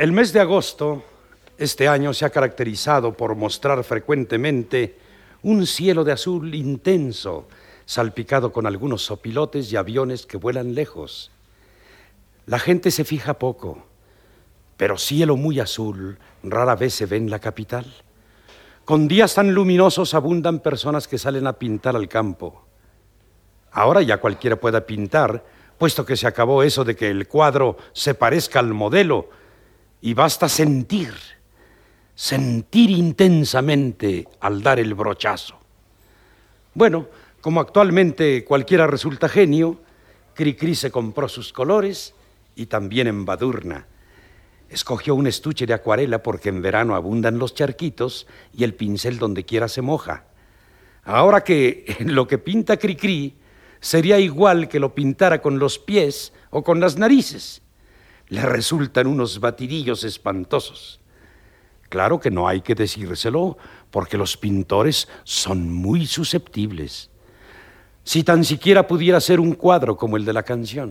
El mes de agosto este año se ha caracterizado por mostrar frecuentemente un cielo de azul intenso, salpicado con algunos sopilotes y aviones que vuelan lejos. La gente se fija poco, pero cielo muy azul rara vez se ve en la capital. Con días tan luminosos abundan personas que salen a pintar al campo. Ahora ya cualquiera pueda pintar, puesto que se acabó eso de que el cuadro se parezca al modelo y basta sentir, sentir intensamente al dar el brochazo. Bueno, como actualmente cualquiera resulta genio, Cricri se compró sus colores y también embadurna. Escogió un estuche de acuarela porque en verano abundan los charquitos y el pincel donde quiera se moja. Ahora que lo que pinta Cricri sería igual que lo pintara con los pies o con las narices le resultan unos batidillos espantosos. Claro que no hay que decírselo, porque los pintores son muy susceptibles. Si tan siquiera pudiera ser un cuadro como el de la canción.